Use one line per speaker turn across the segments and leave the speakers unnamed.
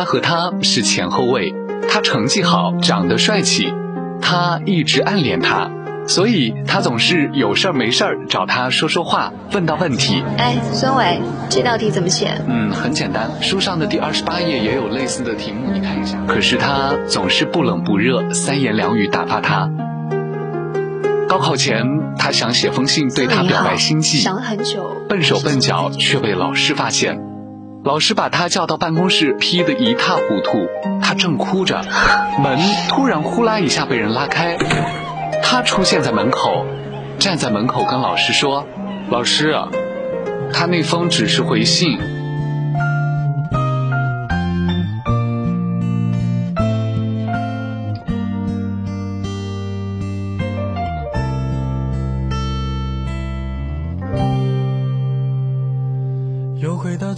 他和她是前后位，他成绩好，长得帅气，他一直暗恋她。所以他总是有事儿没事儿找他说说话，问到问题。
哎，孙伟，这道题怎么写？
嗯，很简单，书上的第二十八页也有类似的题目，你看一下。可是他总是不冷不热，三言两语打发他。高考前，他想写封信对他表白心迹，
想了很久，
笨手笨脚却被老师发现，老师把他叫到办公室，批得一塌糊涂。他正哭着，门突然呼啦一下被人拉开。他出现在门口，站在门口跟老师说：“老师，他那封只是回信。”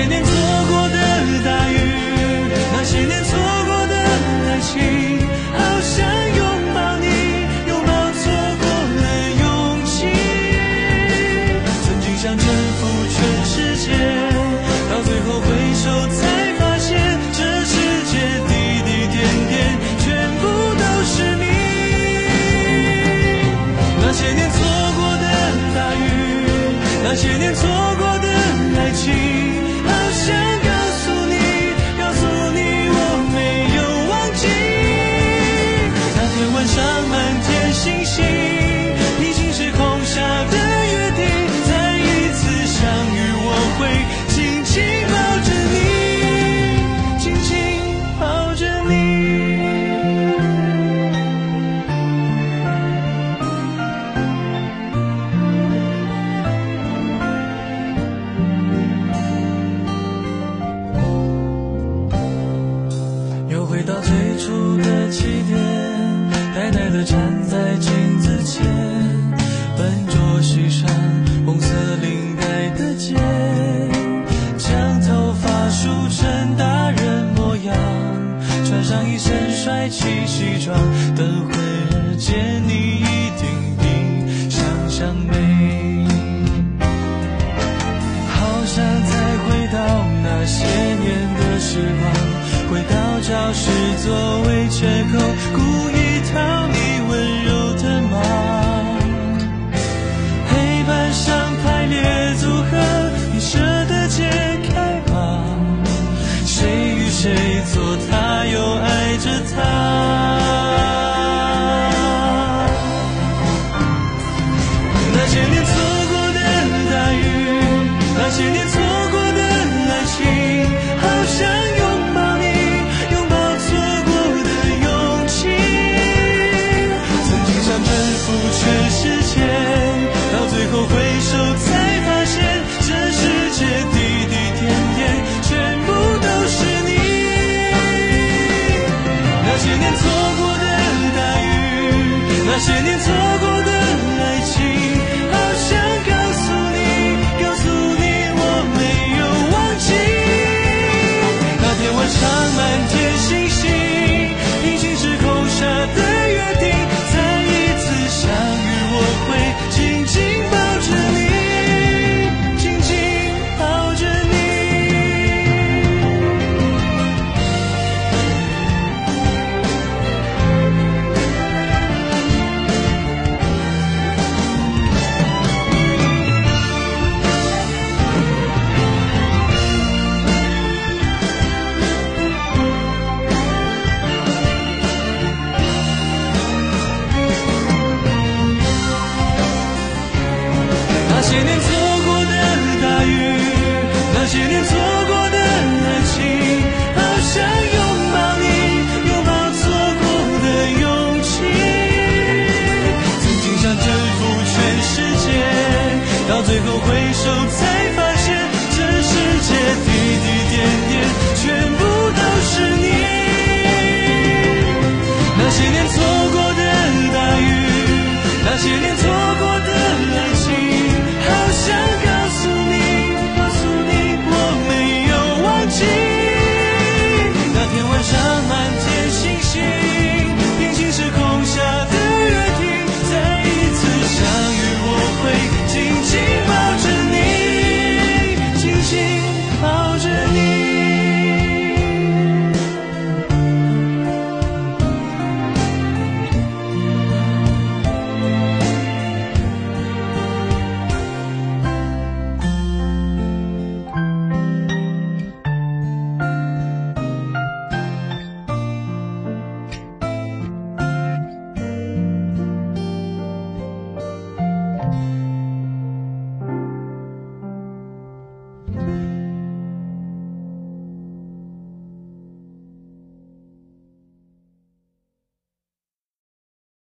千年错